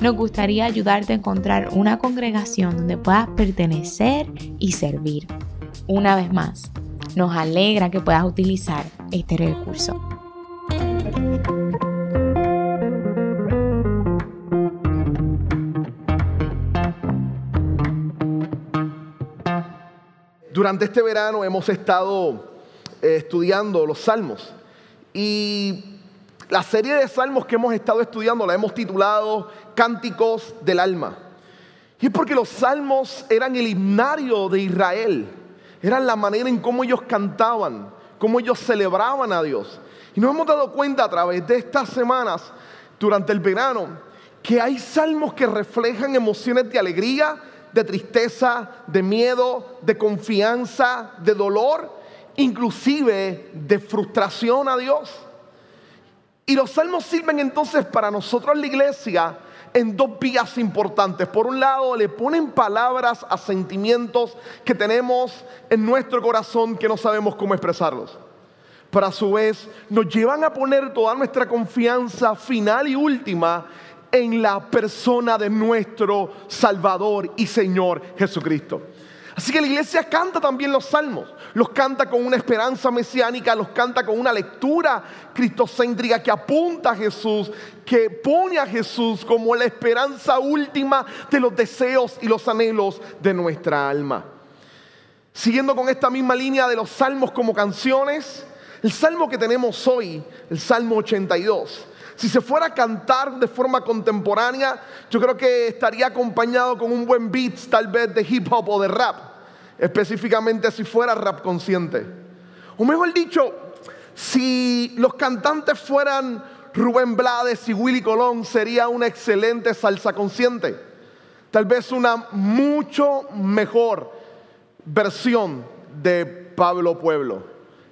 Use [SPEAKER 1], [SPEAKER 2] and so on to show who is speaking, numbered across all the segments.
[SPEAKER 1] nos gustaría ayudarte a encontrar una congregación donde puedas pertenecer y servir. Una vez más, nos alegra que puedas utilizar este recurso.
[SPEAKER 2] Durante este verano hemos estado eh, estudiando los salmos y la serie de salmos que hemos estado estudiando la hemos titulado Cánticos del Alma. Y es porque los salmos eran el himnario de Israel, eran la manera en cómo ellos cantaban, cómo ellos celebraban a Dios. Y nos hemos dado cuenta a través de estas semanas, durante el verano, que hay salmos que reflejan emociones de alegría, de tristeza, de miedo, de confianza, de dolor, inclusive de frustración a Dios. Y los salmos sirven entonces para nosotros la iglesia en dos vías importantes. Por un lado, le ponen palabras a sentimientos que tenemos en nuestro corazón que no sabemos cómo expresarlos. Pero a su vez nos llevan a poner toda nuestra confianza final y última en la persona de nuestro Salvador y Señor Jesucristo. Así que la iglesia canta también los salmos, los canta con una esperanza mesiánica, los canta con una lectura cristocéntrica que apunta a Jesús, que pone a Jesús como la esperanza última de los deseos y los anhelos de nuestra alma. Siguiendo con esta misma línea de los salmos como canciones, el salmo que tenemos hoy, el Salmo 82, si se fuera a cantar de forma contemporánea, yo creo que estaría acompañado con un buen beat, tal vez de hip hop o de rap. Específicamente si fuera rap consciente. O mejor dicho, si los cantantes fueran Rubén Blades y Willy Colón, sería una excelente salsa consciente. Tal vez una mucho mejor versión de Pablo Pueblo.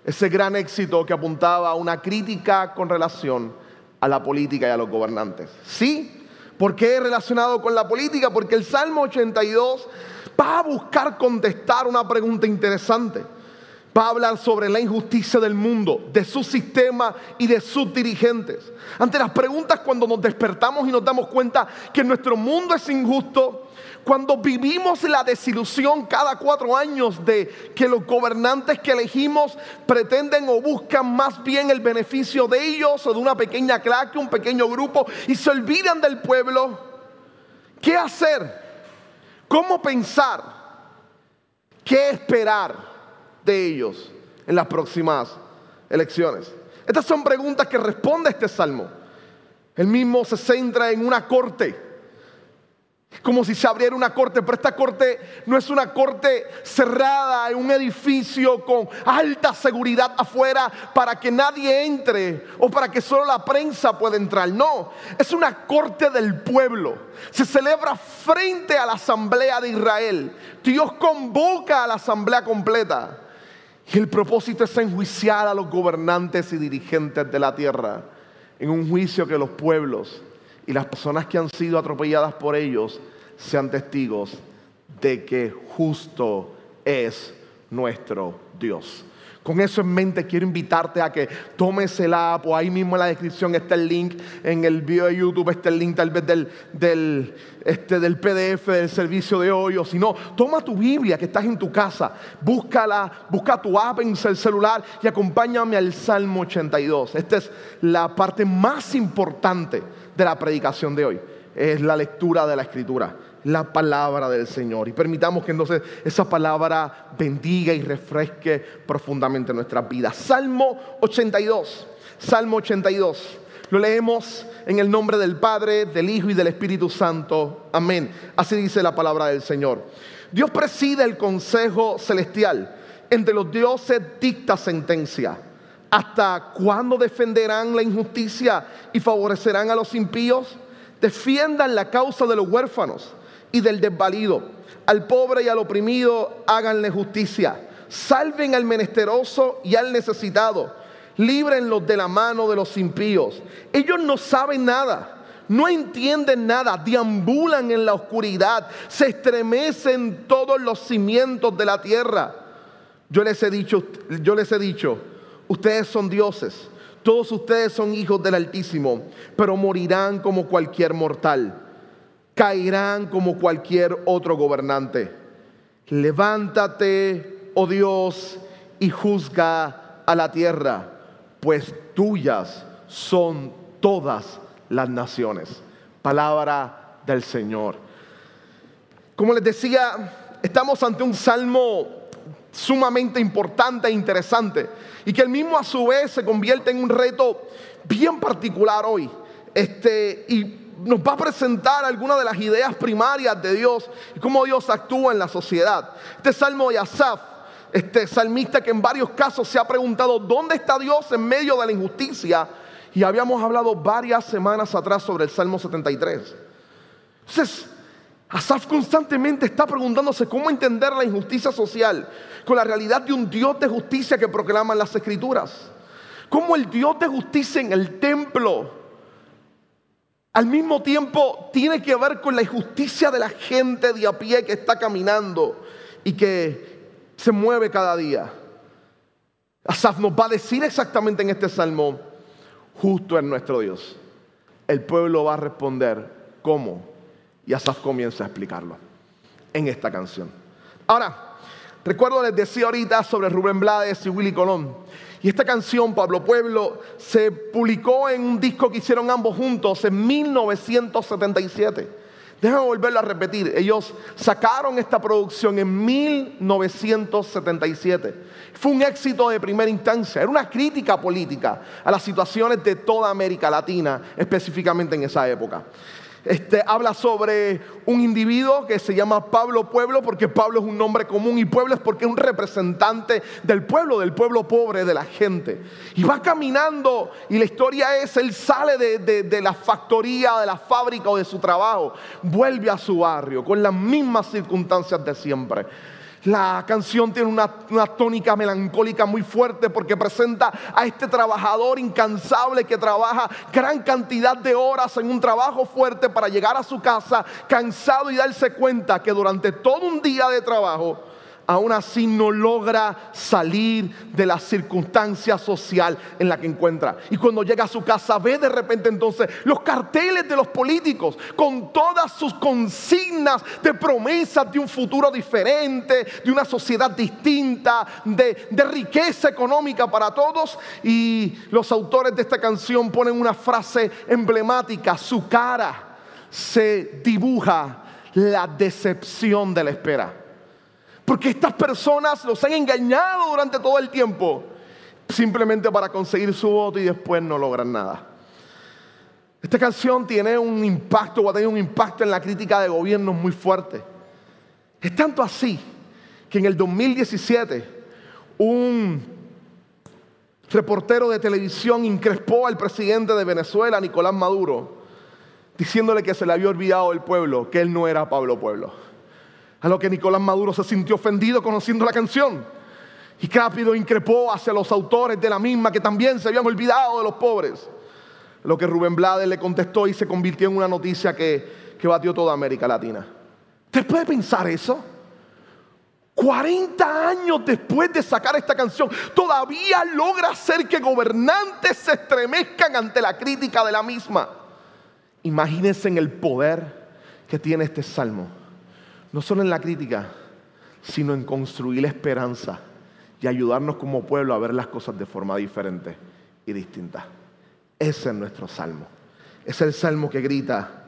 [SPEAKER 2] Ese gran éxito que apuntaba a una crítica con relación a la política y a los gobernantes. ¿Sí? ¿Por qué relacionado con la política? Porque el Salmo 82 va a buscar contestar una pregunta interesante. Va a hablar sobre la injusticia del mundo, de su sistema y de sus dirigentes. Ante las preguntas cuando nos despertamos y nos damos cuenta que nuestro mundo es injusto, cuando vivimos la desilusión cada cuatro años de que los gobernantes que elegimos pretenden o buscan más bien el beneficio de ellos o de una pequeña claque, un pequeño grupo y se olvidan del pueblo, ¿qué hacer? ¿Cómo pensar? ¿Qué esperar de ellos en las próximas elecciones? Estas son preguntas que responde este salmo. El mismo se centra en una corte como si se abriera una corte, pero esta corte no es una corte cerrada en un edificio con alta seguridad afuera para que nadie entre o para que solo la prensa pueda entrar. No, es una corte del pueblo. Se celebra frente a la asamblea de Israel. Dios convoca a la asamblea completa. Y el propósito es enjuiciar a los gobernantes y dirigentes de la tierra en un juicio que los pueblos y las personas que han sido atropelladas por ellos sean testigos de que justo es nuestro Dios. Con eso en mente quiero invitarte a que tomes el app o ahí mismo en la descripción está el link, en el video de YouTube está el link tal vez del, del, este, del PDF del servicio de hoy o si no, toma tu Biblia que estás en tu casa, búscala, busca tu app en el celular y acompáñame al Salmo 82. Esta es la parte más importante de la predicación de hoy, es la lectura de la escritura la palabra del Señor. Y permitamos que entonces esa palabra bendiga y refresque profundamente nuestras vidas. Salmo 82. Salmo 82. Lo leemos en el nombre del Padre, del Hijo y del Espíritu Santo. Amén. Así dice la palabra del Señor. Dios preside el consejo celestial. Entre los dioses dicta sentencia. ¿Hasta cuándo defenderán la injusticia y favorecerán a los impíos? Defiendan la causa de los huérfanos y del desvalido. Al pobre y al oprimido háganle justicia. Salven al menesteroso y al necesitado. Líbrenlos de la mano de los impíos. Ellos no saben nada no entienden nada, deambulan en la oscuridad, se estremecen todos los cimientos de la tierra. Yo les he dicho, yo les he dicho, ustedes son dioses, todos ustedes son hijos del Altísimo, pero morirán como cualquier mortal caerán como cualquier otro gobernante. Levántate, oh Dios, y juzga a la tierra, pues tuyas son todas las naciones. Palabra del Señor. Como les decía, estamos ante un salmo sumamente importante e interesante y que el mismo a su vez se convierte en un reto bien particular hoy. Este, y nos va a presentar algunas de las ideas primarias de Dios y cómo Dios actúa en la sociedad. Este salmo de Asaf, este salmista que en varios casos se ha preguntado, ¿dónde está Dios en medio de la injusticia? Y habíamos hablado varias semanas atrás sobre el Salmo 73. Entonces, Asaf constantemente está preguntándose cómo entender la injusticia social con la realidad de un Dios de justicia que proclaman las escrituras. Cómo el Dios de justicia en el templo al mismo tiempo tiene que ver con la injusticia de la gente de a pie que está caminando y que se mueve cada día. Asaf nos va a decir exactamente en este salmo, justo es nuestro Dios. El pueblo va a responder cómo y Asaf comienza a explicarlo en esta canción. Ahora, recuerdo les decía ahorita sobre Rubén Blades y Willy Colón. Y esta canción, Pablo Pueblo, se publicó en un disco que hicieron ambos juntos en 1977. Déjame volverlo a repetir. Ellos sacaron esta producción en 1977. Fue un éxito de primera instancia. Era una crítica política a las situaciones de toda América Latina, específicamente en esa época. Este, habla sobre un individuo que se llama Pablo Pueblo, porque Pablo es un nombre común y Pueblo es porque es un representante del pueblo, del pueblo pobre, de la gente. Y va caminando y la historia es, él sale de, de la factoría, de la fábrica o de su trabajo, vuelve a su barrio con las mismas circunstancias de siempre la canción tiene una, tónica melancólica muy fuerte porque presenta a este trabajador incansable que trabaja gran cantidad de horas en un trabajo fuerte para llegar a su casa cansado y darse cuenta que durante todo un día de trabajo aún así no logra salir de la circunstancia social en la que encuentra. Y cuando llega a su casa ve de repente entonces los carteles de los políticos con todas sus consignas de promesas de un futuro diferente, de una sociedad distinta, de, de riqueza económica para todos. Y los autores de esta canción ponen una frase emblemática, su cara se dibuja la decepción de la espera. Porque estas personas los han engañado durante todo el tiempo, simplemente para conseguir su voto y después no logran nada. Esta canción tiene un impacto, o ha tenido un impacto en la crítica de gobiernos muy fuerte. Es tanto así que en el 2017 un reportero de televisión increspó al presidente de Venezuela, Nicolás Maduro, diciéndole que se le había olvidado el pueblo, que él no era Pablo Pueblo. A lo que Nicolás Maduro se sintió ofendido conociendo la canción. Y rápido increpó hacia los autores de la misma que también se habían olvidado de los pobres. lo que Rubén Blades le contestó y se convirtió en una noticia que, que batió toda América Latina. ¿Usted puede pensar eso? 40 años después de sacar esta canción, todavía logra hacer que gobernantes se estremezcan ante la crítica de la misma. Imagínense en el poder que tiene este salmo no solo en la crítica, sino en construir la esperanza y ayudarnos como pueblo a ver las cosas de forma diferente y distinta. Ese es nuestro salmo. Es el salmo que grita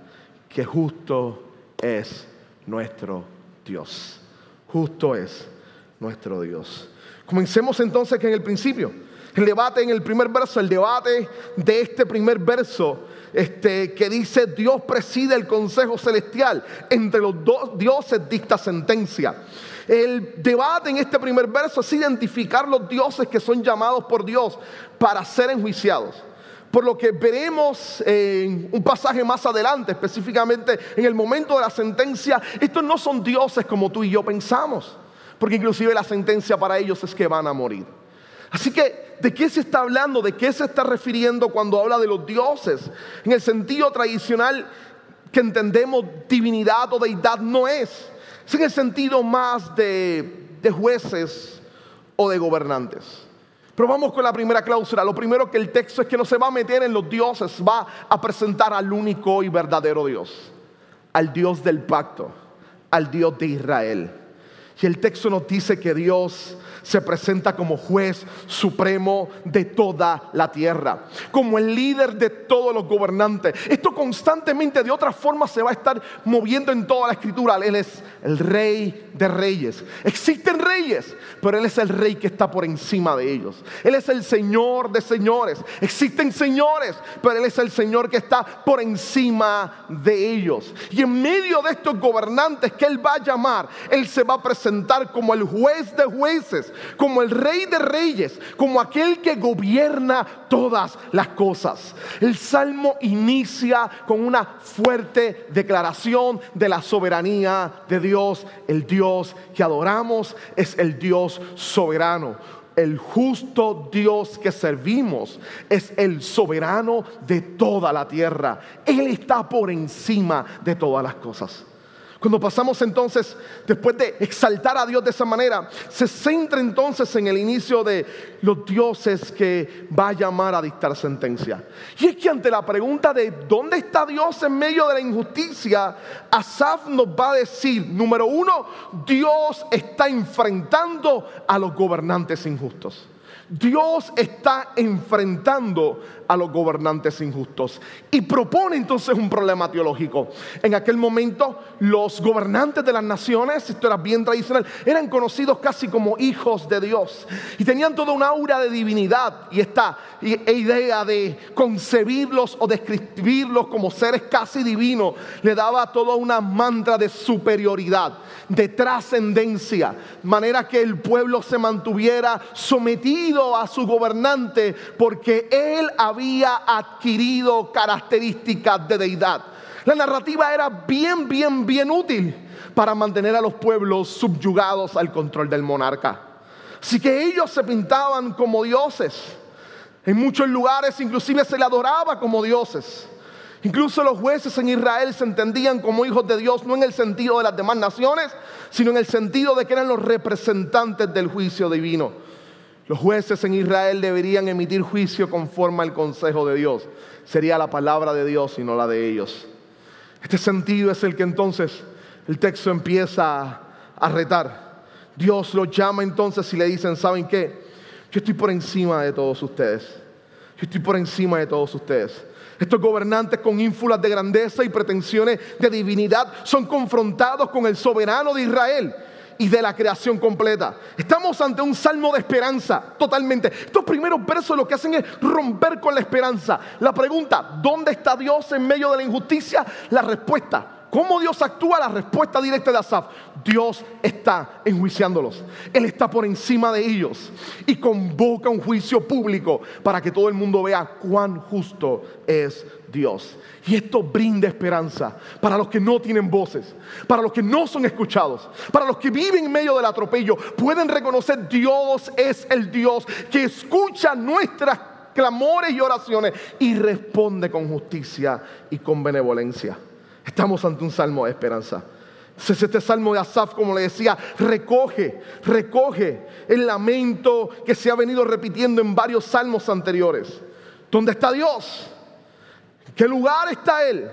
[SPEAKER 2] que justo es nuestro Dios. Justo es nuestro Dios. Comencemos entonces que en el principio, el debate en el primer verso, el debate de este primer verso este, que dice Dios preside el consejo celestial, entre los dos dioses dicta sentencia. El debate en este primer verso es identificar los dioses que son llamados por Dios para ser enjuiciados. por lo que veremos en un pasaje más adelante, específicamente en el momento de la sentencia, estos no son dioses como tú y yo pensamos, porque inclusive la sentencia para ellos es que van a morir. Así que, ¿de qué se está hablando? ¿De qué se está refiriendo cuando habla de los dioses? En el sentido tradicional que entendemos divinidad o deidad no es. Es en el sentido más de, de jueces o de gobernantes. Pero vamos con la primera cláusula. Lo primero que el texto es que no se va a meter en los dioses, va a presentar al único y verdadero Dios, al Dios del pacto, al Dios de Israel. Y el texto nos dice que Dios se presenta como juez supremo de toda la tierra, como el líder de todos los gobernantes. Esto constantemente de otra forma se va a estar moviendo en toda la escritura. Él es el rey de reyes. Existen reyes, pero Él es el rey que está por encima de ellos. Él es el Señor de señores. Existen señores, pero Él es el Señor que está por encima de ellos. Y en medio de estos gobernantes que Él va a llamar, Él se va a presentar como el juez de jueces, como el rey de reyes, como aquel que gobierna todas las cosas. El salmo inicia con una fuerte declaración de la soberanía de Dios. El Dios que adoramos es el Dios soberano el justo Dios que servimos es el soberano de toda la tierra. Él está por encima de todas las cosas. Cuando pasamos entonces, después de exaltar a Dios de esa manera, se centra entonces en el inicio de los dioses que va a llamar a dictar sentencia. Y es que ante la pregunta de dónde está Dios en medio de la injusticia, Asaf nos va a decir, número uno, Dios está enfrentando a los gobernantes injustos. Dios está enfrentando a los gobernantes injustos y propone entonces un problema teológico. En aquel momento los gobernantes de las naciones, esto era bien tradicional, eran conocidos casi como hijos de Dios y tenían toda una aura de divinidad y esta idea de concebirlos o describirlos como seres casi divinos le daba toda una mantra de superioridad, de trascendencia, manera que el pueblo se mantuviera sometido a su gobernante porque él había había adquirido características de deidad. La narrativa era bien, bien, bien útil para mantener a los pueblos subyugados al control del monarca. Así que ellos se pintaban como dioses. En muchos lugares inclusive se le adoraba como dioses. Incluso los jueces en Israel se entendían como hijos de Dios, no en el sentido de las demás naciones, sino en el sentido de que eran los representantes del juicio divino. Los jueces en Israel deberían emitir juicio conforme al consejo de Dios. Sería la palabra de Dios y no la de ellos. Este sentido es el que entonces el texto empieza a retar. Dios los llama entonces y le dicen, ¿saben qué? Yo estoy por encima de todos ustedes. Yo estoy por encima de todos ustedes. Estos gobernantes con ínfulas de grandeza y pretensiones de divinidad son confrontados con el soberano de Israel y de la creación completa. Estamos ante un salmo de esperanza, totalmente. Estos primeros versos lo que hacen es romper con la esperanza. La pregunta, ¿dónde está Dios en medio de la injusticia? La respuesta, ¿Cómo Dios actúa? La respuesta directa de Asaf. Dios está enjuiciándolos. Él está por encima de ellos y convoca un juicio público para que todo el mundo vea cuán justo es Dios. Y esto brinda esperanza para los que no tienen voces, para los que no son escuchados, para los que viven en medio del atropello. Pueden reconocer Dios es el Dios que escucha nuestras clamores y oraciones y responde con justicia y con benevolencia. Estamos ante un salmo de esperanza. Este salmo de Asaf, como le decía, recoge, recoge el lamento que se ha venido repitiendo en varios salmos anteriores. ¿Dónde está Dios? ¿En qué lugar está Él?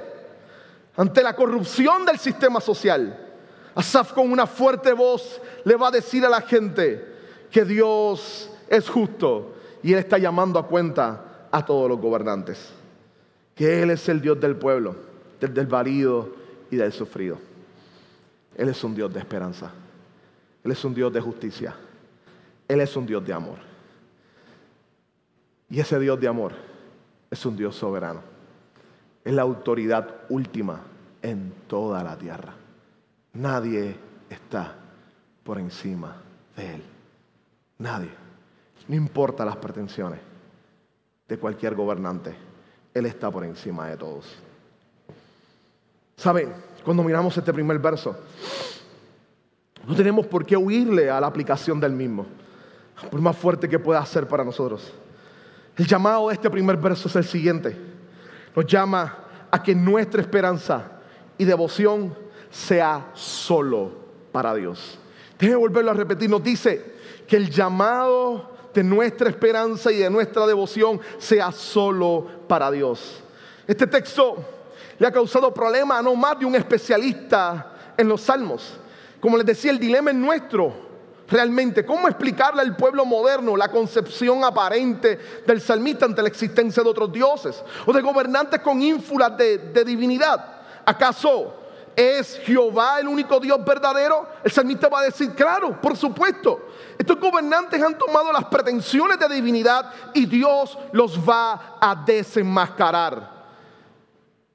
[SPEAKER 2] Ante la corrupción del sistema social. Asaf con una fuerte voz le va a decir a la gente que Dios es justo y Él está llamando a cuenta a todos los gobernantes. Que Él es el Dios del pueblo del desvalido y del sufrido. Él es un Dios de esperanza. Él es un Dios de justicia. Él es un Dios de amor. Y ese Dios de amor es un Dios soberano. Es la autoridad última en toda la tierra. Nadie está por encima de Él. Nadie. No importa las pretensiones de cualquier gobernante Él está por encima de todos. ¿Saben? Cuando miramos este primer verso, no tenemos por qué huirle a la aplicación del mismo, por más fuerte que pueda ser para nosotros. El llamado de este primer verso es el siguiente. Nos llama a que nuestra esperanza y devoción sea solo para Dios. Déjeme volverlo a repetir. Nos dice que el llamado de nuestra esperanza y de nuestra devoción sea solo para Dios. Este texto le ha causado problemas a no más de un especialista en los salmos. Como les decía, el dilema es nuestro realmente. ¿Cómo explicarle al pueblo moderno la concepción aparente del salmista ante la existencia de otros dioses o de gobernantes con ínfulas de, de divinidad? ¿Acaso ¿Es Jehová el único Dios verdadero? El salmista va a decir, claro, por supuesto. Estos gobernantes han tomado las pretensiones de divinidad y Dios los va a desenmascarar.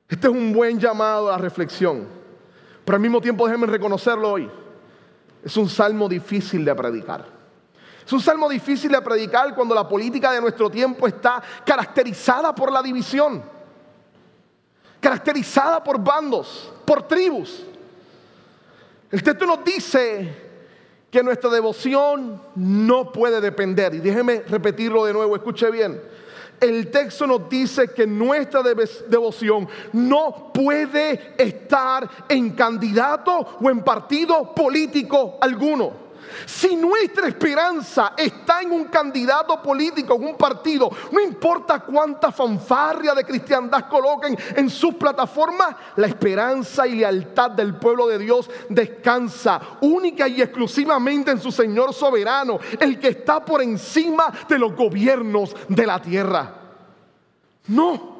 [SPEAKER 2] Este es un buen llamado a la reflexión. Pero al mismo tiempo déjenme reconocerlo hoy. Es un salmo difícil de predicar. Es un salmo difícil de predicar cuando la política de nuestro tiempo está caracterizada por la división caracterizada por bandos, por tribus. El texto nos dice que nuestra devoción no puede depender. Y déjeme repetirlo de nuevo, escuche bien. El texto nos dice que nuestra devoción no puede estar en candidato o en partido político alguno. Si nuestra esperanza está en un candidato político, en un partido, no importa cuánta fanfarria de cristiandad coloquen en sus plataformas, la esperanza y lealtad del pueblo de Dios descansa única y exclusivamente en su Señor soberano, el que está por encima de los gobiernos de la tierra. No,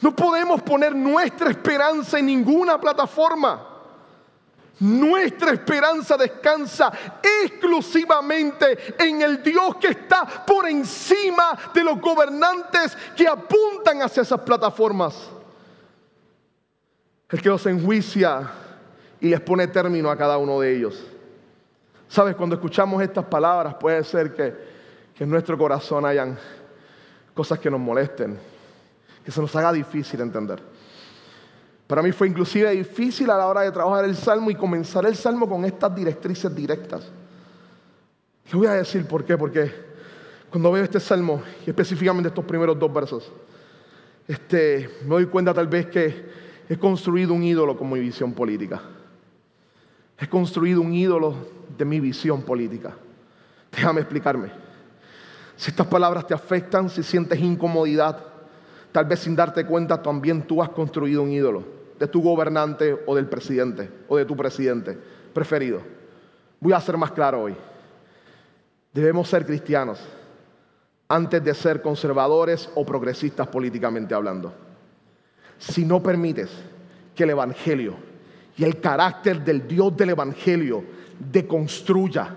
[SPEAKER 2] no podemos poner nuestra esperanza en ninguna plataforma. Nuestra esperanza descansa exclusivamente en el Dios que está por encima de los gobernantes que apuntan hacia esas plataformas. El que los enjuicia y les pone término a cada uno de ellos. Sabes, cuando escuchamos estas palabras puede ser que, que en nuestro corazón hayan cosas que nos molesten, que se nos haga difícil entender. Para mí fue inclusive difícil a la hora de trabajar el salmo y comenzar el salmo con estas directrices directas. Le voy a decir por qué, porque cuando veo este salmo y específicamente estos primeros dos versos, este, me doy cuenta tal vez que he construido un ídolo con mi visión política. He construido un ídolo de mi visión política. Déjame explicarme. Si estas palabras te afectan, si sientes incomodidad, tal vez sin darte cuenta también tú has construido un ídolo de tu gobernante o del presidente o de tu presidente preferido. Voy a ser más claro hoy. Debemos ser cristianos antes de ser conservadores o progresistas políticamente hablando. Si no permites que el Evangelio y el carácter del Dios del Evangelio deconstruya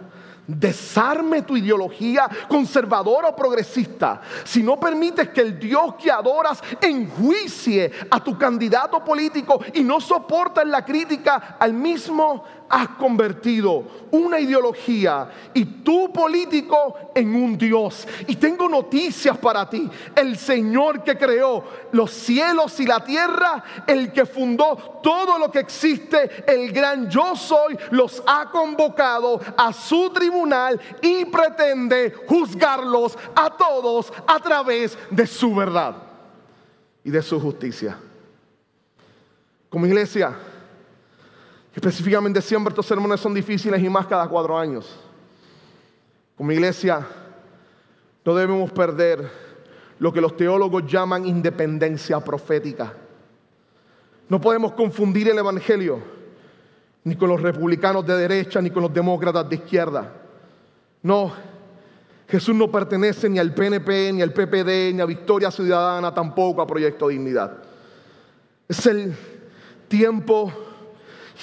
[SPEAKER 2] Desarme tu ideología conservadora o progresista. Si no permites que el Dios que adoras enjuicie a tu candidato político y no soportas la crítica al mismo, has convertido una ideología y tu político en un Dios. Y tengo noticias para ti. El Señor que creó los cielos y la tierra, el que fundó todo lo que existe, el gran yo soy, los ha convocado a su tribunal y pretende juzgarlos a todos a través de su verdad y de su justicia. Como iglesia, Específicamente siempre estos sermones son difíciles y más cada cuatro años. Como iglesia, no debemos perder lo que los teólogos llaman independencia profética. No podemos confundir el Evangelio ni con los republicanos de derecha ni con los demócratas de izquierda. No, Jesús no pertenece ni al PNP, ni al PPD, ni a Victoria Ciudadana, tampoco a Proyecto Dignidad. Es el tiempo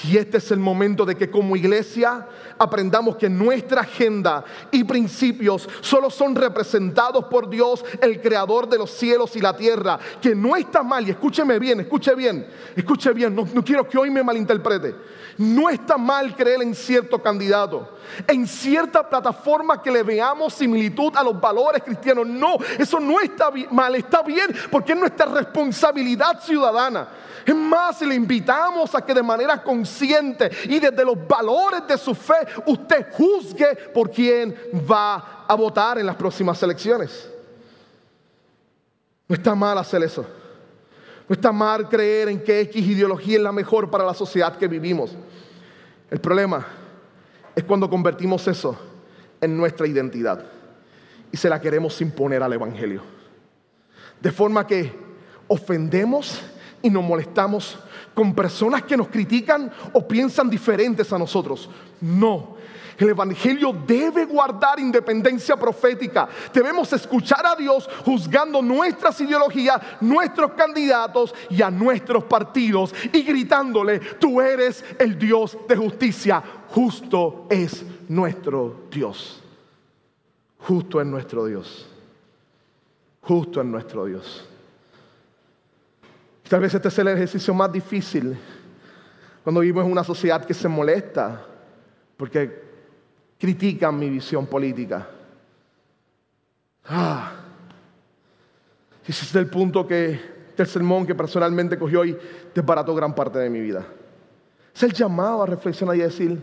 [SPEAKER 2] y este es el momento de que como iglesia aprendamos que nuestra agenda y principios solo son representados por Dios, el creador de los cielos y la tierra. Que no está mal, y escúcheme bien, escuche bien, escuche bien, no, no quiero que hoy me malinterprete. No está mal creer en cierto candidato. en cierta plataforma que le veamos similitud a los valores cristianos. No, eso no está mal, está bien porque es nuestra responsabilidad ciudadana. Es más, le invitamos a que de manera consciente y desde los valores de su fe usted juzgue por quién va a votar en las próximas elecciones. No está mal hacer eso. No está mal creer en que X ideología es la mejor para la sociedad que vivimos. El problema es cuando convertimos eso en nuestra identidad y se la queremos imponer al Evangelio. De forma que ofendemos y nos molestamos con personas que nos critican o piensan diferentes a nosotros. No, el Evangelio debe guardar independencia profética. Debemos escuchar a Dios juzgando nuestras ideologías, nuestros candidatos y a nuestros partidos y gritándole, tú eres el Dios de justicia. Justo es nuestro Dios. Justo es nuestro Dios. Justo es nuestro Dios. Tal vez este es el ejercicio más difícil cuando vivimos en una sociedad que se molesta porque critican mi visión política. Ah, ese es el punto que el sermón que personalmente cogió hoy desbarató gran parte de mi vida. Es el llamado a reflexionar y a decir,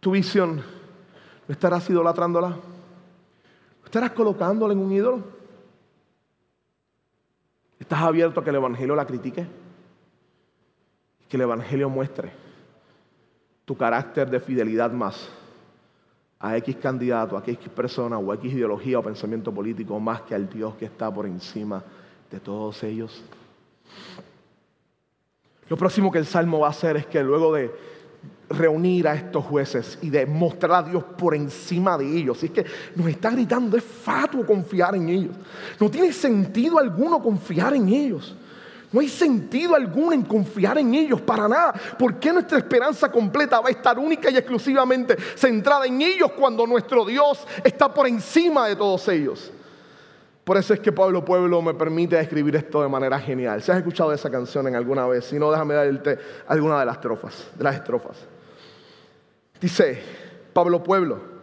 [SPEAKER 2] tu visión, ¿no estarás idolatrándola? ¿No estarás colocándola en un ídolo? ¿Estás abierto a que el Evangelio la critique? Que el Evangelio muestre tu carácter de fidelidad más a X candidato, a X persona o a X ideología o pensamiento político más que al Dios que está por encima de todos ellos. Lo próximo que el Salmo va a hacer es que luego de reunir a estos jueces y de mostrar a Dios por encima de ellos. Y es que nos está gritando, es fatuo confiar en ellos. No tiene sentido alguno confiar en ellos. No hay sentido alguno en confiar en ellos para nada. ¿Por qué nuestra esperanza completa va a estar única y exclusivamente centrada en ellos cuando nuestro Dios está por encima de todos ellos? Por eso es que Pablo Pueblo me permite escribir esto de manera genial. Si has escuchado esa canción en alguna vez, si no, déjame darte alguna de las estrofas, de las estrofas. Dice Pablo Pueblo,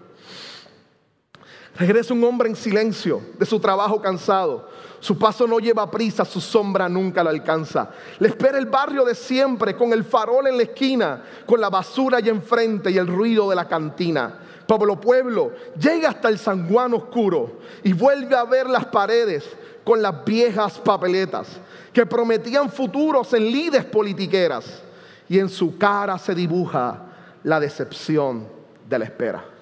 [SPEAKER 2] regresa un hombre en silencio de su trabajo cansado. Su paso no lleva prisa, su sombra nunca lo alcanza. Le espera el barrio de siempre, con el farol en la esquina, con la basura allá enfrente y el ruido de la cantina. Pablo Pueblo llega hasta el Juan oscuro y vuelve a ver las paredes con las viejas papeletas que prometían futuros en lides politiqueras. Y en su cara se dibuja la decepción de la espera.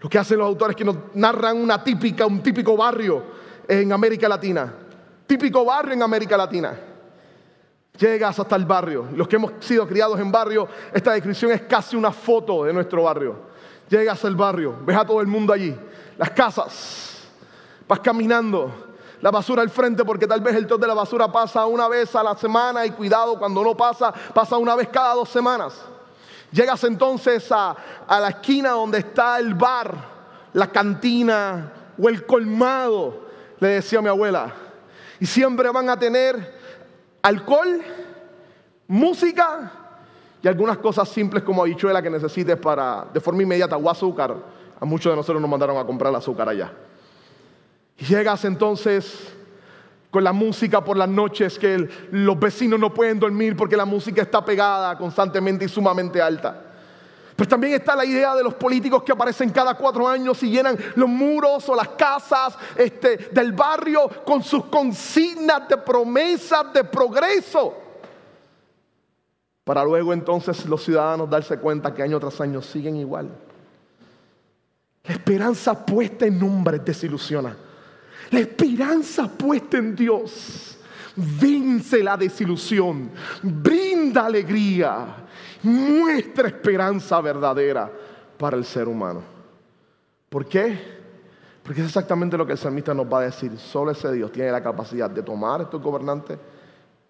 [SPEAKER 2] Lo que hacen los autores es que nos narran una típica, un típico barrio en América Latina. Típico barrio en América Latina. Llegas hasta el barrio. Los que hemos sido criados en barrio, esta descripción es casi una foto de nuestro barrio. Llegas al barrio, ves a todo el mundo allí, las casas, vas caminando, la basura al frente porque tal vez el top de la basura pasa una vez a la semana y cuidado, cuando no pasa, pasa una vez cada dos semanas. Llegas entonces a, la esquina donde está el bar, la cantina o el colmado, le decía mi abuela. Y siempre van a tener alcohol, música y algunas cosas simples como habichuela que necesites para, de forma inmediata, o azúcar. A muchos de nosotros nos mandaron a comprar el azúcar allá. Y llegas entonces con la música por las noches que los vecinos no pueden dormir porque la música está pegada constantemente y sumamente alta. Pero también está la idea de los políticos que aparecen cada cuatro años y llenan los muros o las casas este, del barrio con sus consignas de promesas de progreso. Para luego entonces los ciudadanos darse cuenta que año tras año siguen igual. La esperanza puesta en nombres desilusiona. La esperanza puesta en Dios vence la desilusión, brinda alegría, muestra esperanza verdadera para el ser humano. ¿Por qué? Porque es exactamente lo que el salmista nos va a decir. Solo ese Dios tiene la capacidad de tomar a estos gobernantes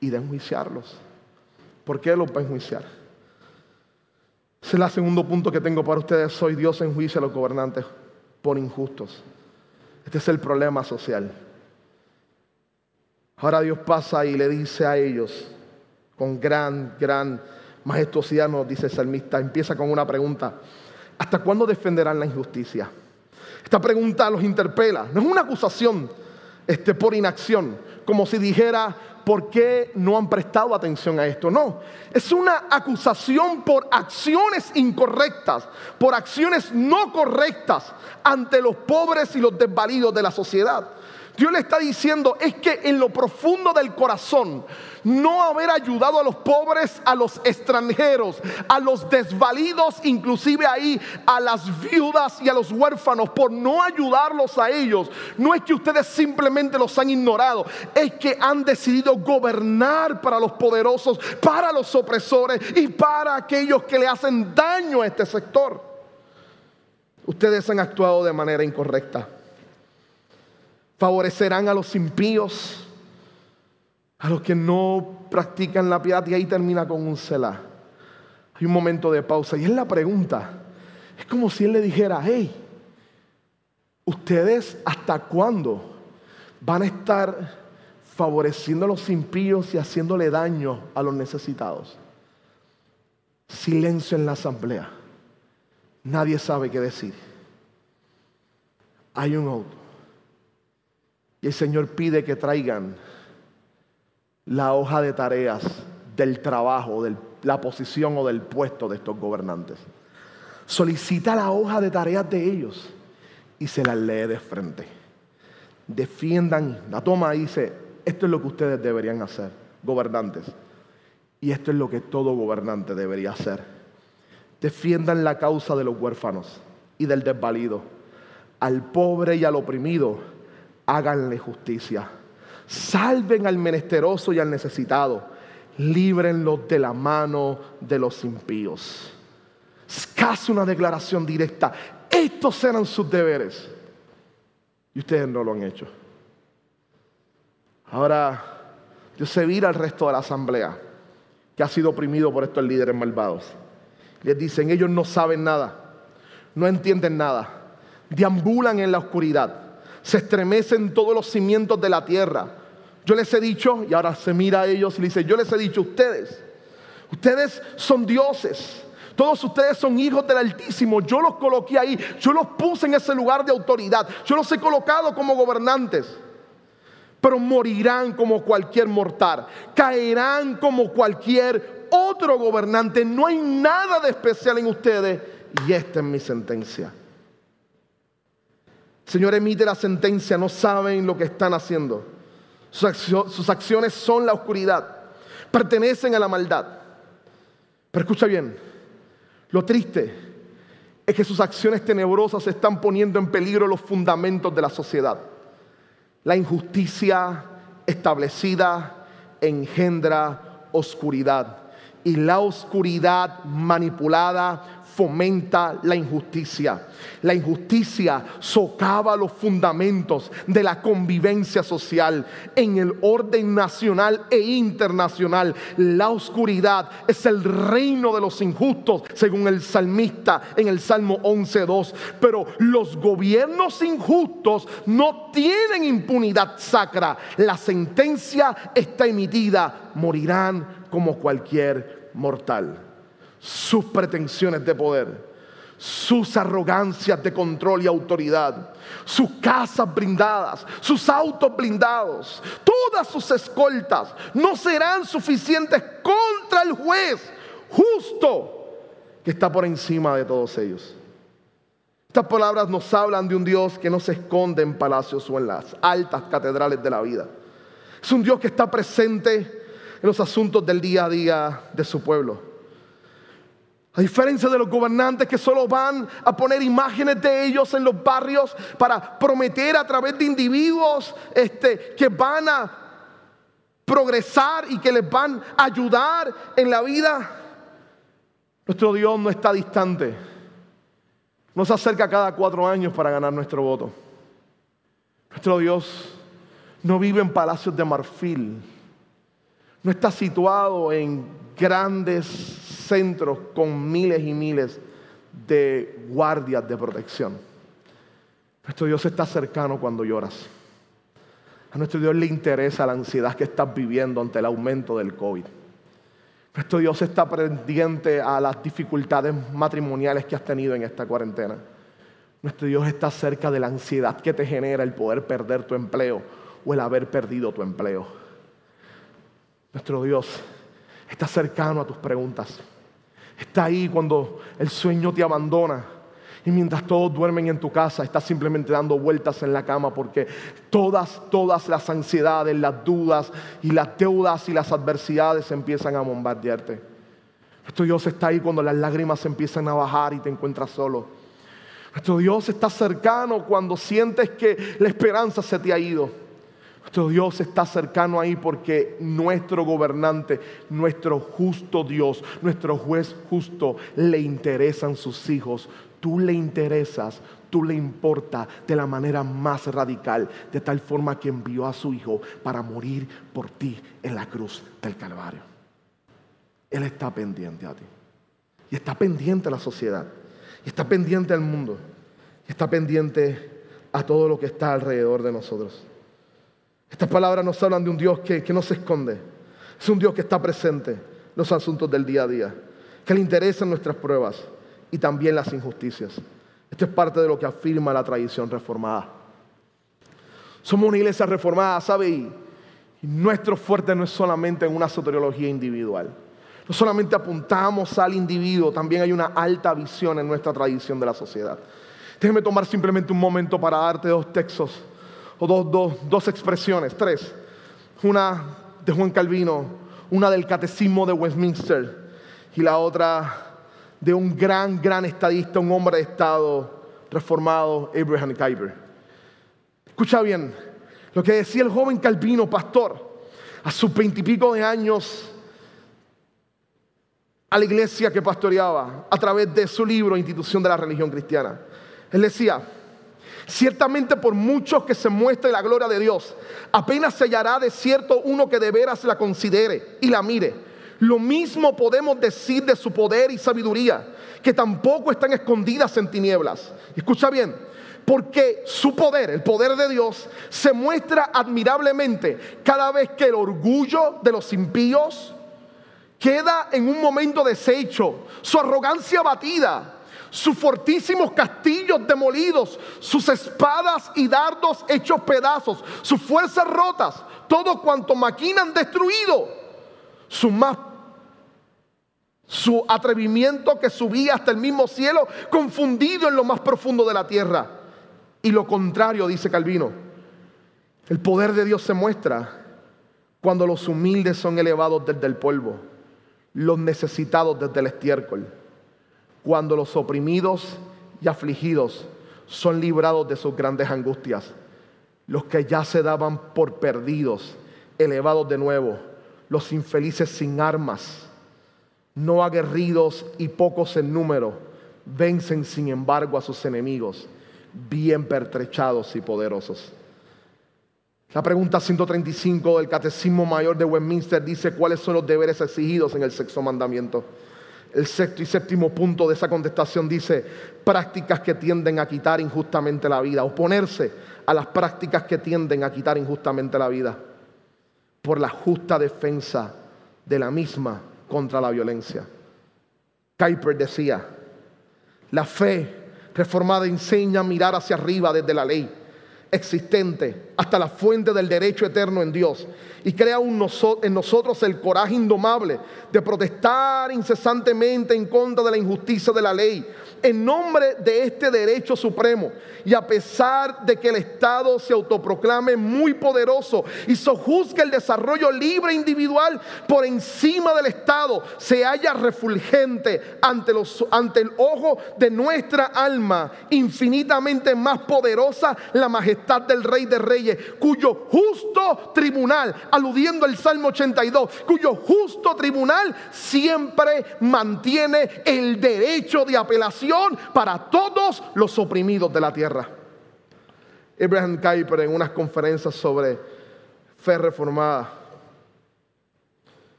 [SPEAKER 2] y de enjuiciarlos. ¿Por qué los va a enjuiciar? Ese es el segundo punto que tengo para ustedes. Soy Dios enjuicia a los gobernantes por injustos. Este es el problema social. Ahora Dios pasa y le dice a ellos, con gran, gran majestuosidad nos dice el salmista, empieza con una pregunta. ¿Hasta cuándo defenderán la injusticia? Esta pregunta los interpela. No es una acusación este, por inacción, como si dijera, ¿por qué no han prestado atención a esto? No, es una acusación por acciones incorrectas, por acciones no correctas ante los pobres y los desvalidos de la sociedad. Dios le está diciendo es que en lo profundo del corazón, no haber ayudado a los pobres, a los extranjeros, a los desvalidos, inclusive ahí a las viudas y a los huérfanos, por no ayudarlos a ellos, no es que ustedes simplemente los han ignorado, es que han decidido gobernar para los poderosos, para los opresores y para aquellos que le hacen daño a este sector. Ustedes han actuado de manera incorrecta favorecerán a los impíos, a los que no practican la piedad. Y ahí termina con un selah. Hay un momento de pausa. Y es la pregunta. Es como si él le dijera, hey, ¿ustedes hasta cuándo van a estar favoreciendo a los impíos y haciéndole daño a los necesitados? Silencio en la asamblea. Nadie sabe qué decir. Hay un auto. Y el Señor pide que traigan la hoja de tareas del trabajo, de la posición o del puesto de estos gobernantes. Solicita la hoja de tareas de ellos y se la lee de frente. Defiendan, la toma y dice, esto es lo que ustedes deberían hacer, gobernantes. Y esto es lo que todo gobernante debería hacer. Defiendan la causa de los huérfanos y del desvalido, al pobre y al oprimido háganle justicia. Salven al menesteroso y al necesitado. Líbrenlos de la mano de los impíos. Es casi una declaración directa. Estos eran sus deberes. Y ustedes no lo han hecho. Ahora, Dios se vira al resto de la asamblea que ha sido oprimido por estos líderes malvados. Les dicen, ellos no saben nada, no entienden nada, deambulan en la oscuridad se estremecen todos los cimientos de la tierra. Yo les he dicho, y ahora se mira a ellos y le dice, yo les he dicho, ustedes, ustedes son dioses. Todos ustedes son hijos del Altísimo. Yo los coloqué ahí. Yo los puse en ese lugar de autoridad. Yo los he colocado como gobernantes. Pero morirán como cualquier mortal. Caerán como cualquier otro gobernante. No hay nada de especial en ustedes. Y esta es mi sentencia. Señor emite la sentencia, no saben lo que están haciendo. Sus, acciones son la oscuridad, pertenecen a la maldad. Pero escucha bien, lo triste es que sus acciones tenebrosas están poniendo en peligro los fundamentos de la sociedad. La injusticia establecida engendra oscuridad y la oscuridad manipulada fomenta la injusticia. La injusticia socava los fundamentos de la convivencia social en el orden nacional e internacional. La oscuridad es el reino de los injustos, según el salmista en el Salmo 11.2. Pero los gobiernos injustos no tienen impunidad sacra. La sentencia está emitida. Morirán como cualquier mortal sus pretensiones de poder, sus arrogancias de control y autoridad, sus casas blindadas, sus autos blindados, todas sus escoltas no serán suficientes contra el juez justo que está por encima de todos ellos. Estas palabras nos hablan de un Dios que no se esconde en palacios o en las altas catedrales de la vida. Es un Dios que está presente en los asuntos del día a día de su pueblo. A diferencia de los gobernantes que solo van a poner imágenes de ellos en los barrios para prometer a través de individuos este, que van a progresar y que les van a ayudar en la vida. Nuestro Dios no está distante. No se acerca cada cuatro años para ganar nuestro voto. Nuestro Dios no vive en palacios de marfil. No está situado en grandes centros con miles y miles de guardias de protección. Nuestro Dios está cercano cuando lloras. A nuestro Dios le interesa la ansiedad que estás viviendo ante el aumento del COVID. Nuestro Dios está pendiente a las dificultades matrimoniales que has tenido en esta cuarentena. Nuestro Dios está cerca de la ansiedad que te genera el poder perder tu empleo o el haber perdido tu empleo. Nuestro Dios está cercano a tus preguntas. Está ahí cuando el sueño te abandona. Y mientras todos duermen en tu casa, estás simplemente dando vueltas en la cama porque todas, todas las ansiedades, las dudas y las deudas y las adversidades empiezan a bombardearte. Nuestro Dios está ahí cuando las lágrimas empiezan a bajar y te encuentras solo. Nuestro Dios está cercano cuando sientes que la esperanza se te ha ido. Nuestro Dios está cercano ahí porque nuestro gobernante, nuestro justo Dios, nuestro juez justo, le interesan sus hijos. Tú le interesas, tú le importa de la manera más radical, de tal forma que envió a su hijo para morir por ti en la cruz del Calvario. Él está pendiente a ti. Y está pendiente a la sociedad. Y está pendiente al mundo. Y está pendiente a todo lo que está alrededor de nosotros. Estas palabras nos hablan de un Dios que, no se esconde. Es un Dios que está presente en los asuntos del día a día, que le interesan nuestras pruebas y también las injusticias. Esto es parte de lo que afirma la tradición reformada. Somos una iglesia reformada, ¿sabe? Y nuestro fuerte no es solamente en una soteriología individual. No solamente apuntamos al individuo, también hay una alta visión en nuestra tradición de la sociedad. Déjeme tomar simplemente un momento para darte dos textos o dos, expresiones, tres. Una de Juan Calvino, una del Catecismo de Westminster y la otra de un gran, gran estadista, un hombre de Estado reformado, Abraham Kuyper. Escucha bien, lo que decía el joven Calvino, pastor, a sus veintipico de años, a la iglesia que pastoreaba a través de su libro Institución de la Religión Cristiana. Él decía, Ciertamente por muchos que se muestre la gloria de Dios, apenas se hallará de cierto uno que de veras la considere y la mire. Lo mismo podemos decir de su poder y sabiduría, que tampoco están escondidas en tinieblas. Escucha bien, porque su poder, el poder de Dios, se muestra admirablemente cada vez que el orgullo de los impíos queda en un momento deshecho, su arrogancia abatida sus fortísimos castillos demolidos, sus espadas y dardos hechos pedazos, sus fuerzas rotas, todo cuanto maquinan destruido, su más su atrevimiento que subía hasta el mismo cielo, confundido en lo más profundo de la tierra. Y lo contrario, dice Calvino, el poder de Dios se muestra cuando los humildes son elevados desde el polvo, los necesitados desde el estiércol cuando los oprimidos y afligidos son librados de sus grandes angustias. Los que ya se daban por perdidos, elevados de nuevo. Los infelices sin armas, no aguerridos y pocos en número, vencen sin embargo a sus enemigos, bien pertrechados y poderosos. La pregunta 135 del Catecismo Mayor de Westminster dice cuáles son los deberes exigidos en el sexto mandamiento. El sexto y séptimo punto de esa contestación dice prácticas que tienden a quitar injustamente la vida, oponerse a las prácticas que tienden a quitar injustamente la vida por la justa defensa de la misma contra la violencia. Kuiper decía, la fe reformada enseña a mirar hacia arriba desde la ley existente hasta la fuente del derecho eterno en Dios. Y crea en nosotros el coraje indomable de protestar incesantemente en contra de la injusticia de la ley en nombre de este derecho supremo. Y a pesar de que el Estado se autoproclame muy poderoso y sojuzgue el desarrollo libre individual por encima del Estado, se halla refulgente ante, ante el ojo de nuestra alma, infinitamente más poderosa la majestad del Rey de Reyes, cuyo justo tribunal, aludiendo al Salmo 82, cuyo justo tribunal siempre mantiene el derecho de apelación para todos los oprimidos de la tierra. Abraham Kuyper en unas conferencias sobre fe reformada.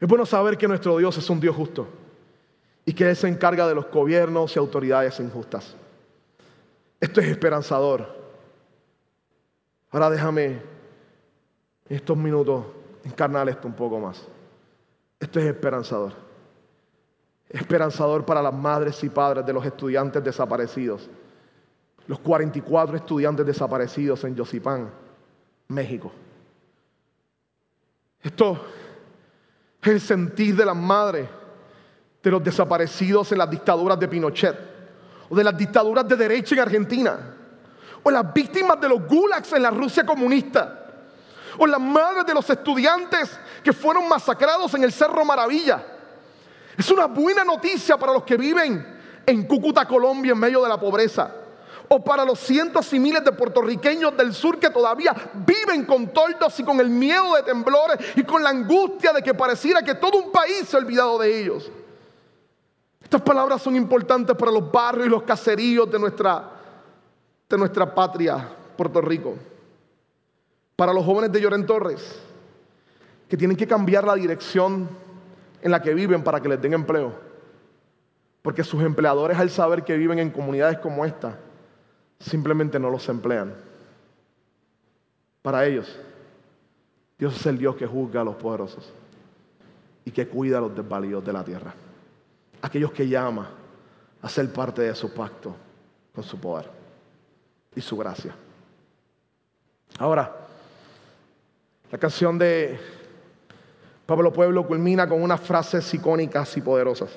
[SPEAKER 2] Es bueno saber que nuestro Dios es un Dios justo y que Él se encarga de los gobiernos y autoridades injustas. Esto es esperanzador. Ahora déjame en estos minutos encarnar esto un poco más. Esto es esperanzador. Esperanzador para las madres y padres de los estudiantes desaparecidos. Los 44 estudiantes desaparecidos en Yosipán, México. Esto es el sentir de las madres de los desaparecidos en las dictaduras de Pinochet o de las dictaduras de derecha en Argentina o las víctimas de los gulags en la Rusia comunista o las madres de los estudiantes que fueron masacrados en el Cerro Maravilla. Es una buena noticia para los que viven en Cúcuta, Colombia, en medio de la pobreza. O para los cientos y miles de puertorriqueños del sur que todavía viven con toldos y con el miedo de temblores y con la angustia de que pareciera que todo un país se ha olvidado de ellos. Estas palabras son importantes para los barrios y los caseríos de nuestra, de nuestra patria, Puerto Rico. Para los jóvenes de Lloren Torres, que tienen que cambiar la dirección en la que viven para que les den empleo. Porque sus empleadores al saber que viven en comunidades como esta, simplemente no los emplean. Para ellos, Dios es el Dios que juzga a los poderosos y que cuida a los desvalidos de la tierra. Aquellos que llama a ser parte de su pacto con su poder y su gracia. Ahora, la canción de Pablo Pueblo culmina con unas frases icónicas y poderosas.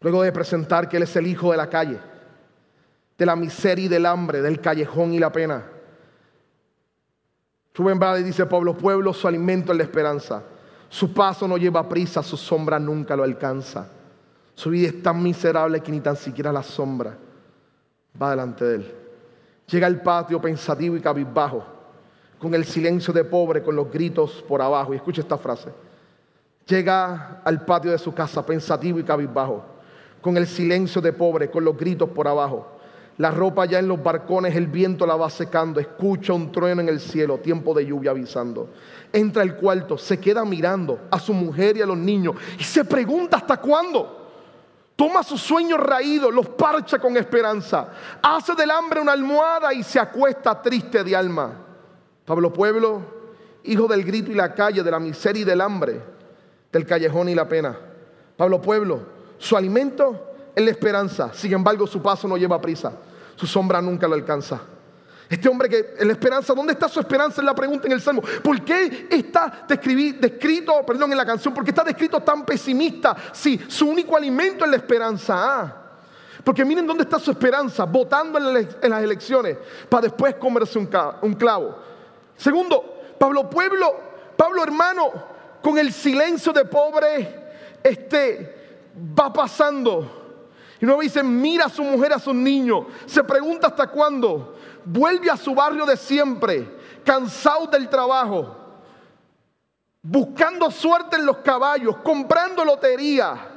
[SPEAKER 2] Luego de presentar que Él es el Hijo de la calle, de la miseria y del hambre, del callejón y la pena. Rubén Blades dice, Pablo Pueblo, su alimento es la esperanza. Su paso no lleva prisa, su sombra nunca lo alcanza. Su vida es tan miserable que ni tan siquiera la sombra va delante de él. Llega al patio pensativo y cabizbajo, con el silencio de pobre, con los gritos por abajo. Y escucha esta frase. Llega al patio de su casa pensativo y cabizbajo, con el silencio de pobre, con los gritos por abajo. La ropa ya en los barcones, el viento la va secando. Escucha un trueno en el cielo, tiempo de lluvia avisando. Entra al cuarto, se queda mirando a su mujer y a los niños y se pregunta hasta cuándo. Toma sus sueños raídos, los parcha con esperanza. Hace del hambre una almohada y se acuesta triste de alma. Pablo Pueblo, hijo del grito y la calle, de la miseria y del hambre, del callejón y la pena. Pablo Pueblo, su alimento es la esperanza. Sin embargo, su paso no lleva prisa. Su sombra nunca lo alcanza. Este hombre que en la esperanza, ¿dónde está su esperanza? Es la pregunta en el Salmo. ¿Por qué está descrito, perdón, en la canción? ¿Por qué está descrito tan pesimista? Si su único alimento es la esperanza. Ah, porque miren dónde está su esperanza, votando en las elecciones para después comerse un clavo. Segundo, Pablo Pueblo, Pablo hermano, con el silencio de pobre, este va pasando. Y luego dice, mira a su mujer, a sus niños. Se pregunta hasta cuándo vuelve a su barrio de siempre, cansado del trabajo, buscando suerte en los caballos, comprando lotería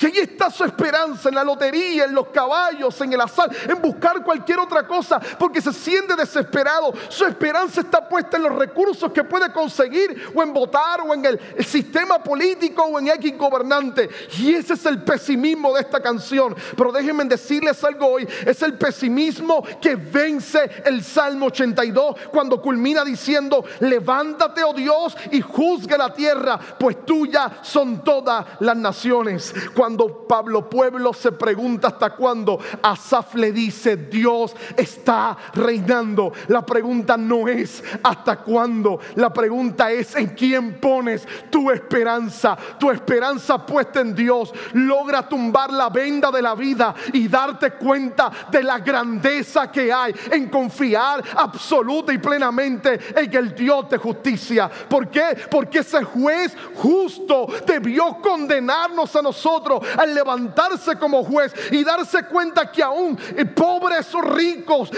[SPEAKER 2] y ahí está su esperanza en la lotería, en los caballos, en el azar, en buscar cualquier otra cosa, porque se siente desesperado. Su esperanza está puesta en los recursos que puede conseguir, o en votar, o en el, sistema político, o en X gobernante. Y ese es el pesimismo de esta canción. Pero déjenme decirles algo hoy: es el pesimismo que vence el Salmo 82 cuando culmina diciendo: Levántate, oh Dios, y juzga la tierra, pues tuya son todas las naciones Pablo Pueblo se pregunta hasta cuándo, Asaf le dice, Dios está reinando. La pregunta no es hasta cuándo, la pregunta es en quién pones tu esperanza. Tu esperanza puesta en Dios logra tumbar la venda de la vida y darte cuenta de la grandeza que hay en confiar absoluta y plenamente en el Dios de justicia. ¿Por qué? Porque ese juez justo debió condenarnos a nosotros al levantarse como juez y darse cuenta que aún pobres o ricos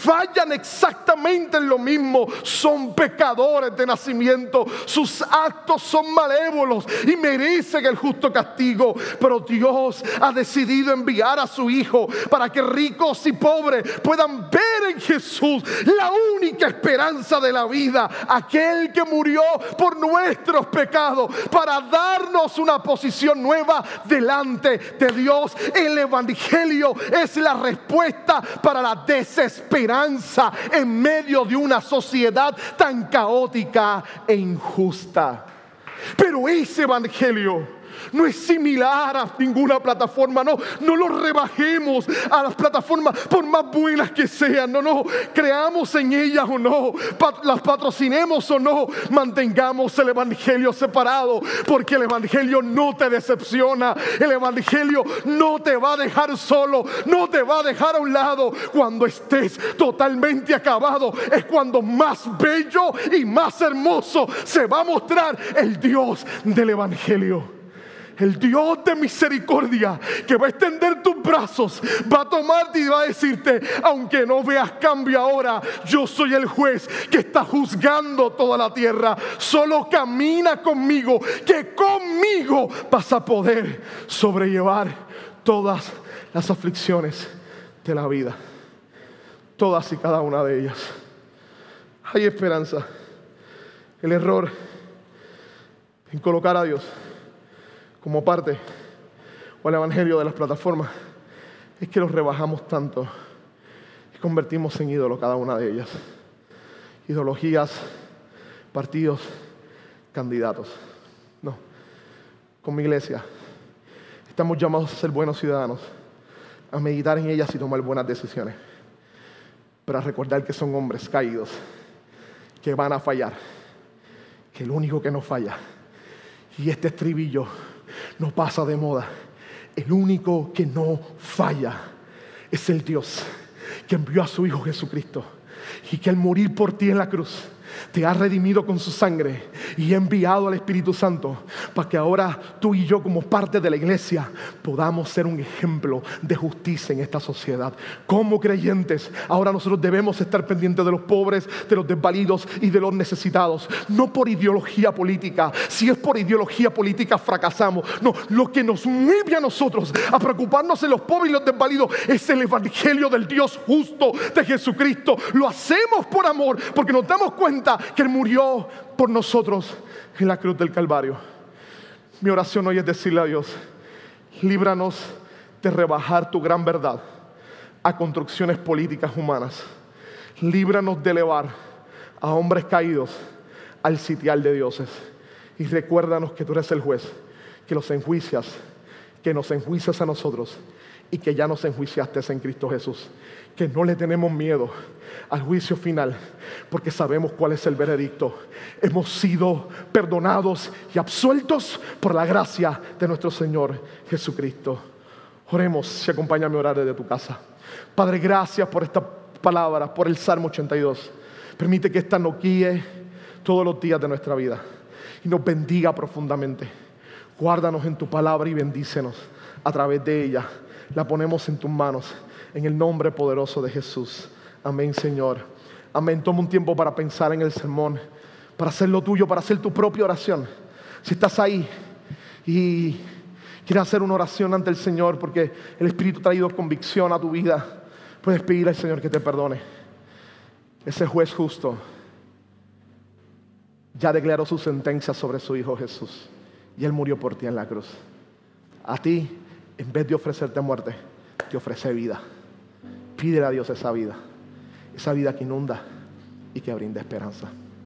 [SPEAKER 2] fallan exactamente en lo mismo. Son pecadores de nacimiento. Sus actos son malévolos y merecen el justo castigo. Pero Dios ha decidido enviar a su Hijo para que ricos y pobres puedan ver en Jesús la única esperanza de la vida. Aquel que murió por nuestros pecados para darnos una posición nueva delante de Dios. El Evangelio es la respuesta para la desesperación en medio de una sociedad tan caótica e injusta. Pero ese evangelio no es similar a ninguna plataforma, no, no lo rebajemos a las plataformas por más buenas que sean, no, no, creamos en ellas o no, las patrocinemos o no, mantengamos el Evangelio separado, porque el Evangelio no te decepciona, el Evangelio no te va a dejar solo, no te va a dejar a un lado. Cuando estés totalmente acabado, es cuando más bello y más hermoso se va a mostrar el Dios del Evangelio el Dios de misericordia que va a extender tus brazos, va a tomarte y va a decirte, aunque no veas cambio ahora, yo soy el juez que está juzgando toda la tierra. Solo camina conmigo, que conmigo vas a poder sobrellevar todas las aflicciones de la vida. Todas y cada una de ellas. Hay esperanza. El error en colocar a Dios como parte o el evangelio de las plataformas es que los rebajamos tanto y convertimos en ídolo cada una de ellas. Ideologías, partidos, candidatos. No. Con mi iglesia estamos llamados a ser buenos ciudadanos, a meditar en ellas y tomar buenas decisiones, pero a recordar que son hombres caídos, que van a fallar, que el único que no falla, y este estribillo no pasa de moda. El único que no falla es el Dios que envió a su Hijo Jesucristo y que al morir por ti en la cruz te ha redimido con su sangre y ha enviado al Espíritu Santo para que ahora tú y yo como parte de la iglesia podamos ser un ejemplo de justicia en esta sociedad. Como creyentes, ahora nosotros debemos estar pendientes de los pobres, de los desvalidos y de los necesitados, no por ideología política. Si es por ideología política fracasamos. No, lo que nos mueve a nosotros a preocuparnos de los pobres y los desvalidos es el evangelio del Dios justo de Jesucristo. Lo hacemos por amor porque nos damos cuenta que Él murió por nosotros en la cruz del Calvario. Mi oración hoy es decirle a Dios, líbranos de rebajar tu gran verdad a construcciones políticas humanas. Líbranos de elevar a hombres caídos al sitial de dioses. Y recuérdanos que tú eres el juez, que los enjuicias, que nos enjuicias a nosotros y que ya nos enjuiciaste en Cristo Jesús. Que no le tenemos miedo al juicio final, porque sabemos cuál es el veredicto. Hemos sido perdonados y absueltos por la gracia de nuestro Señor Jesucristo. Oremos y acompáñame a orar desde tu casa. Padre, gracias por esta palabra, por el Salmo 82. Permite que esta nos guíe todos los días de nuestra vida y nos bendiga profundamente. Guárdanos en tu palabra y bendícenos a través de ella. La ponemos en tus manos, en el nombre poderoso de Jesús. Amén, Señor. Amén. Toma un tiempo para pensar en el sermón, para hacer lo tuyo, para hacer tu propia oración. Si estás ahí y quieres hacer una oración ante el Señor porque el Espíritu ha traído convicción a tu vida, puedes pedir al Señor que te perdone. Ese juez justo ya declaró su sentencia sobre su Hijo Jesús y Él murió por ti en la cruz. A ti, en vez de ofrecerte muerte, te ofrece vida. Pídele a Dios esa vida esa vida que inunda y que brinda esperanza.